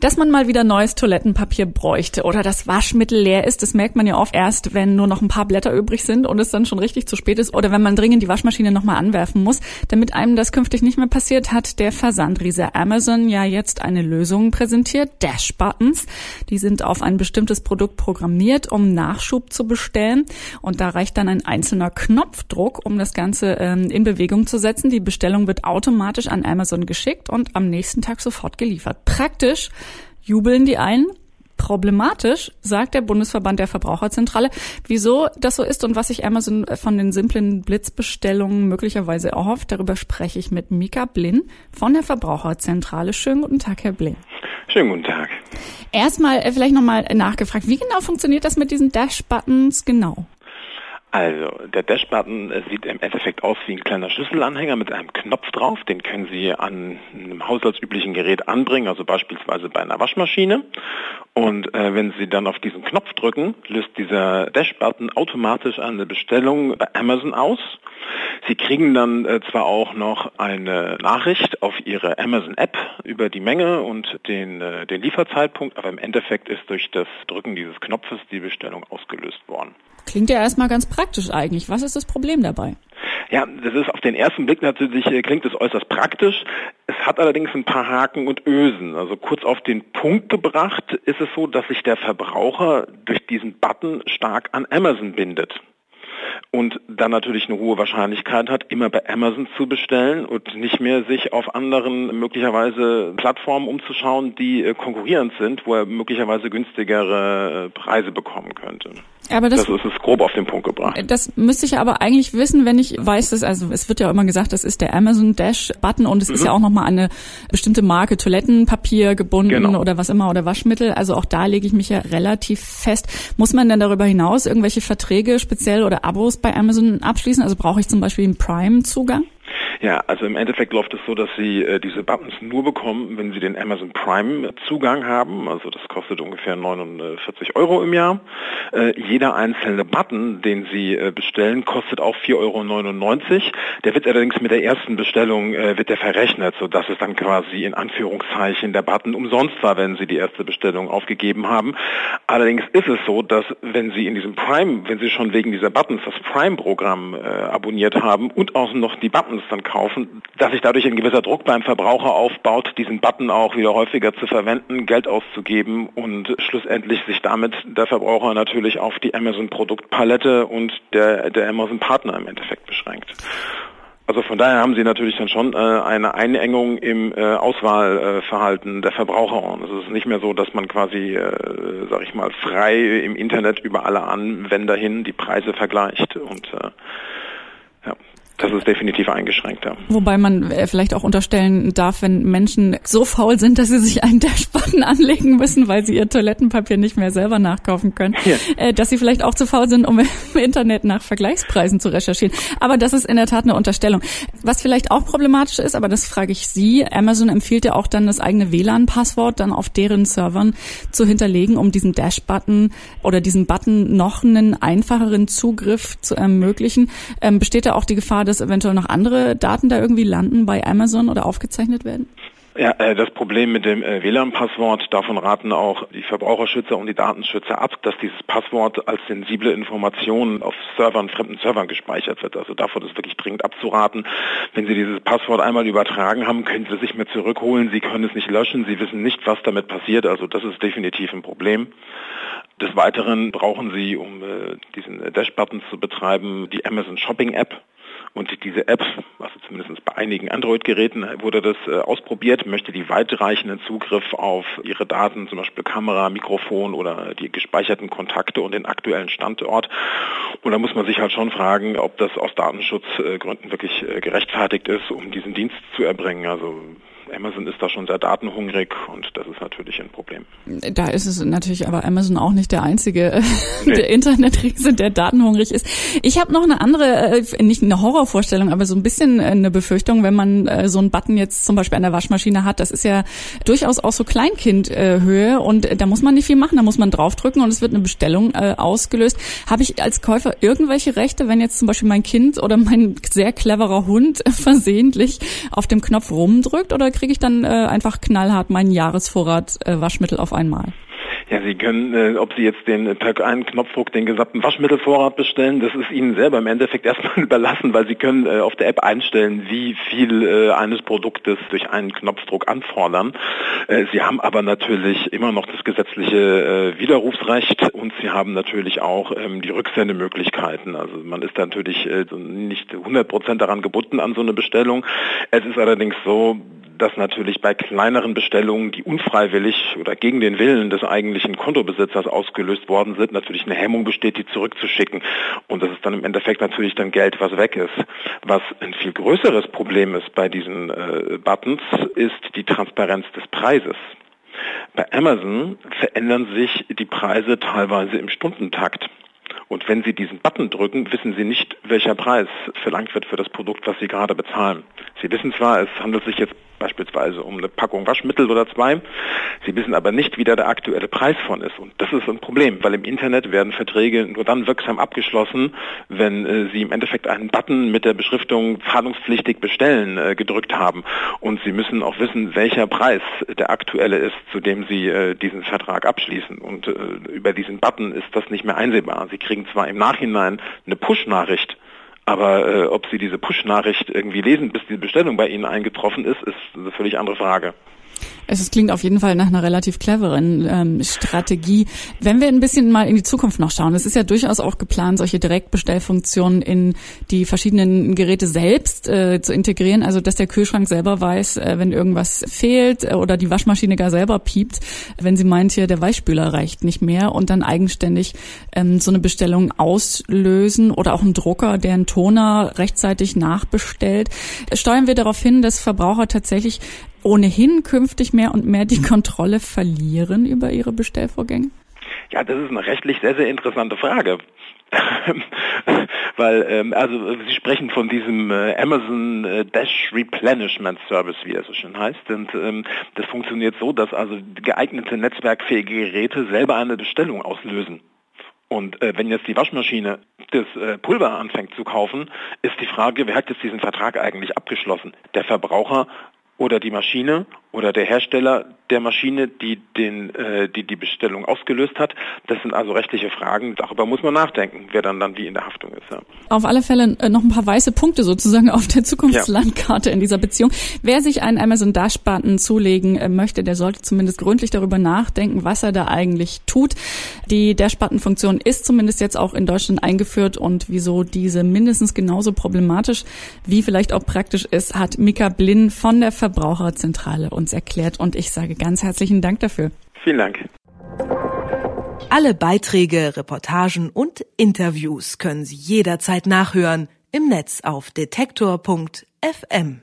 Dass man mal wieder neues Toilettenpapier bräuchte oder das Waschmittel leer ist, das merkt man ja oft erst, wenn nur noch ein paar Blätter übrig sind und es dann schon richtig zu spät ist oder wenn man dringend die Waschmaschine nochmal anwerfen muss. Damit einem das künftig nicht mehr passiert, hat der Versandriese Amazon ja jetzt eine Lösung präsentiert, Dash Buttons. Die sind auf ein bestimmtes Produkt programmiert, um Nachschub zu bestellen und da reicht dann ein einzelner Knopfdruck, um das Ganze ähm, in Bewegung zu setzen. Die Bestellung wird automatisch an Amazon geschickt und am nächsten Tag sofort geliefert. Praktisch jubeln die einen. Problematisch, sagt der Bundesverband der Verbraucherzentrale, wieso das so ist und was sich Amazon von den simplen Blitzbestellungen möglicherweise erhofft. Darüber spreche ich mit Mika Blin von der Verbraucherzentrale. Schönen guten Tag, Herr Blin. Schönen guten Tag. Erstmal äh, vielleicht nochmal nachgefragt, wie genau funktioniert das mit diesen Dash-Buttons genau? Also, der Dash-Button sieht im Endeffekt aus wie ein kleiner Schlüsselanhänger mit einem Knopf drauf. Den können Sie an einem haushaltsüblichen Gerät anbringen, also beispielsweise bei einer Waschmaschine. Und äh, wenn Sie dann auf diesen Knopf drücken, löst dieser Dash-Button automatisch eine Bestellung bei Amazon aus. Sie kriegen dann äh, zwar auch noch eine Nachricht auf Ihre Amazon-App über die Menge und den, äh, den Lieferzeitpunkt, aber im Endeffekt ist durch das Drücken dieses Knopfes die Bestellung ausgelöst worden. Klingt ja erstmal ganz praktisch eigentlich. Was ist das Problem dabei? Ja, das ist auf den ersten Blick natürlich, äh, klingt es äußerst praktisch. Es hat allerdings ein paar Haken und Ösen. Also kurz auf den Punkt gebracht ist es so, dass sich der Verbraucher durch diesen Button stark an Amazon bindet und dann natürlich eine hohe Wahrscheinlichkeit hat, immer bei Amazon zu bestellen und nicht mehr sich auf anderen möglicherweise Plattformen umzuschauen, die äh, konkurrierend sind, wo er möglicherweise günstigere äh, Preise bekommen könnte. Aber das, das ist es grob auf den Punkt gebracht. Das müsste ich aber eigentlich wissen, wenn ich weiß, dass, also es wird ja immer gesagt, das ist der Amazon Dash Button und es mhm. ist ja auch nochmal eine bestimmte Marke Toilettenpapier gebunden genau. oder was immer oder Waschmittel. Also auch da lege ich mich ja relativ fest. Muss man denn darüber hinaus irgendwelche Verträge speziell oder Abos bei Amazon abschließen? Also brauche ich zum Beispiel einen Prime-Zugang? Ja, also im Endeffekt läuft es so, dass Sie äh, diese Buttons nur bekommen, wenn Sie den Amazon Prime Zugang haben. Also das kostet ungefähr 49 Euro im Jahr. Äh, jeder einzelne Button, den Sie äh, bestellen, kostet auch 4,99 Euro. Der wird allerdings mit der ersten Bestellung äh, wird der verrechnet, sodass es dann quasi in Anführungszeichen der Button umsonst war, wenn Sie die erste Bestellung aufgegeben haben. Allerdings ist es so, dass wenn Sie in diesem Prime, wenn Sie schon wegen dieser Buttons das Prime-Programm äh, abonniert haben und auch noch die Buttons dann kaufen, dass sich dadurch ein gewisser Druck beim Verbraucher aufbaut, diesen Button auch wieder häufiger zu verwenden, Geld auszugeben und schlussendlich sich damit der Verbraucher natürlich auf die Amazon-Produktpalette und der, der Amazon-Partner im Endeffekt beschränkt. Also von daher haben Sie natürlich dann schon äh, eine Einengung im äh, Auswahlverhalten der Verbraucher. Und es ist nicht mehr so, dass man quasi, äh, sag ich mal, frei im Internet über alle Anwender hin die Preise vergleicht. Und äh, das ist definitiv eingeschränkt, ja. Wobei man äh, vielleicht auch unterstellen darf, wenn Menschen so faul sind, dass sie sich einen Dashbutton anlegen müssen, weil sie ihr Toilettenpapier nicht mehr selber nachkaufen können, ja. Äh, dass sie vielleicht auch zu faul sind, um im Internet nach Vergleichspreisen zu recherchieren. Aber das ist in der Tat eine Unterstellung. Was vielleicht auch problematisch ist, aber das frage ich Sie, Amazon empfiehlt ja auch dann das eigene WLAN-Passwort dann auf deren Servern zu hinterlegen, um diesen Dash-Button oder diesen Button noch einen einfacheren Zugriff zu ermöglichen. Ähm, besteht da auch die Gefahr, dass eventuell noch andere Daten da irgendwie landen bei Amazon oder aufgezeichnet werden? Ja, äh, das Problem mit dem äh, WLAN-Passwort, davon raten auch die Verbraucherschützer und die Datenschützer ab, dass dieses Passwort als sensible Information auf Servern, fremden Servern gespeichert wird. Also davon ist wirklich dringend abzuraten. Wenn Sie dieses Passwort einmal übertragen haben, können Sie es nicht mehr zurückholen. Sie können es nicht löschen. Sie wissen nicht, was damit passiert. Also das ist definitiv ein Problem. Des Weiteren brauchen Sie, um äh, diesen Dash-Button zu betreiben, die Amazon Shopping App. Und diese App, also zumindest bei einigen Android-Geräten wurde das äh, ausprobiert, möchte die weitreichenden Zugriff auf ihre Daten, zum Beispiel Kamera, Mikrofon oder die gespeicherten Kontakte und den aktuellen Standort. Und da muss man sich halt schon fragen, ob das aus Datenschutzgründen wirklich äh, gerechtfertigt ist, um diesen Dienst zu erbringen. Also Amazon ist da schon sehr datenhungrig und das ist natürlich ein Problem. Da ist es natürlich aber Amazon auch nicht der einzige nee. der Internetriese, der datenhungrig ist. Ich habe noch eine andere, äh, nicht eine Horrorvorstellung, aber so ein bisschen eine Befürchtung, wenn man äh, so einen Button jetzt zum Beispiel an der Waschmaschine hat. Das ist ja durchaus auch so Kleinkindhöhe und da muss man nicht viel machen, da muss man draufdrücken und es wird eine Bestellung äh, ausgelöst. Habe ich als Käufer irgendwelche Rechte, wenn jetzt zum Beispiel mein Kind oder mein sehr cleverer Hund versehentlich auf dem Knopf rumdrückt oder kriege ich dann äh, einfach knallhart meinen Jahresvorrat äh, Waschmittel auf einmal? Ja, Sie können, äh, ob Sie jetzt den per einen Knopfdruck den gesamten Waschmittelvorrat bestellen, das ist Ihnen selber im Endeffekt erstmal überlassen, weil Sie können äh, auf der App einstellen, wie viel äh, eines Produktes durch einen Knopfdruck anfordern. Äh, Sie haben aber natürlich immer noch das gesetzliche äh, Widerrufsrecht und Sie haben natürlich auch ähm, die Rücksendemöglichkeiten. Also man ist natürlich äh, nicht 100% daran gebunden an so eine Bestellung. Es ist allerdings so, dass natürlich bei kleineren Bestellungen, die unfreiwillig oder gegen den Willen des eigentlichen Kontobesitzers ausgelöst worden sind, natürlich eine Hemmung besteht, die zurückzuschicken. Und das ist dann im Endeffekt natürlich dann Geld, was weg ist. Was ein viel größeres Problem ist bei diesen äh, Buttons, ist die Transparenz des Preises. Bei Amazon verändern sich die Preise teilweise im Stundentakt. Und wenn Sie diesen Button drücken, wissen Sie nicht, welcher Preis verlangt wird für das Produkt, was Sie gerade bezahlen. Sie wissen zwar, es handelt sich jetzt beispielsweise um eine Packung Waschmittel oder zwei. Sie wissen aber nicht, wie da der aktuelle Preis von ist. Und das ist ein Problem, weil im Internet werden Verträge nur dann wirksam abgeschlossen, wenn äh, Sie im Endeffekt einen Button mit der Beschriftung zahlungspflichtig bestellen äh, gedrückt haben. Und Sie müssen auch wissen, welcher Preis der aktuelle ist, zu dem Sie äh, diesen Vertrag abschließen. Und äh, über diesen Button ist das nicht mehr einsehbar. Sie kriegen zwar im Nachhinein eine Push-Nachricht, aber äh, ob Sie diese Push-Nachricht irgendwie lesen, bis die Bestellung bei Ihnen eingetroffen ist, ist eine völlig andere Frage. Es klingt auf jeden Fall nach einer relativ cleveren ähm, Strategie. Wenn wir ein bisschen mal in die Zukunft noch schauen, es ist ja durchaus auch geplant, solche Direktbestellfunktionen in die verschiedenen Geräte selbst äh, zu integrieren, also dass der Kühlschrank selber weiß, äh, wenn irgendwas fehlt äh, oder die Waschmaschine gar selber piept, wenn sie meint, hier der Weichspüler reicht nicht mehr und dann eigenständig ähm, so eine Bestellung auslösen oder auch ein Drucker, der einen Toner rechtzeitig nachbestellt. Steuern wir darauf hin, dass Verbraucher tatsächlich ohnehin künftig mehr und mehr die Kontrolle verlieren über ihre Bestellvorgänge? Ja, das ist eine rechtlich sehr, sehr interessante Frage. Weil, ähm, also Sie sprechen von diesem äh, Amazon äh, Dash Replenishment Service, wie er so schön heißt. Und ähm, das funktioniert so, dass also geeignete netzwerkfähige Geräte selber eine Bestellung auslösen. Und äh, wenn jetzt die Waschmaschine das äh, Pulver anfängt zu kaufen, ist die Frage, wer hat jetzt diesen Vertrag eigentlich abgeschlossen? Der Verbraucher oder die Maschine oder der Hersteller der Maschine, die den, äh, die, die Bestellung ausgelöst hat. Das sind also rechtliche Fragen. Darüber muss man nachdenken, wer dann dann wie in der Haftung ist. Ja. Auf alle Fälle äh, noch ein paar weiße Punkte sozusagen auf der Zukunftslandkarte ja. in dieser Beziehung. Wer sich einen Amazon Dash-Button zulegen äh, möchte, der sollte zumindest gründlich darüber nachdenken, was er da eigentlich tut. Die Dash-Button-Funktion ist zumindest jetzt auch in Deutschland eingeführt und wieso diese mindestens genauso problematisch wie vielleicht auch praktisch ist, hat Mika Blinn von der Verbraucherzentrale uns erklärt und ich sage ganz herzlichen Dank dafür. Vielen Dank. Alle Beiträge, Reportagen und Interviews können Sie jederzeit nachhören im Netz auf detektor.fm.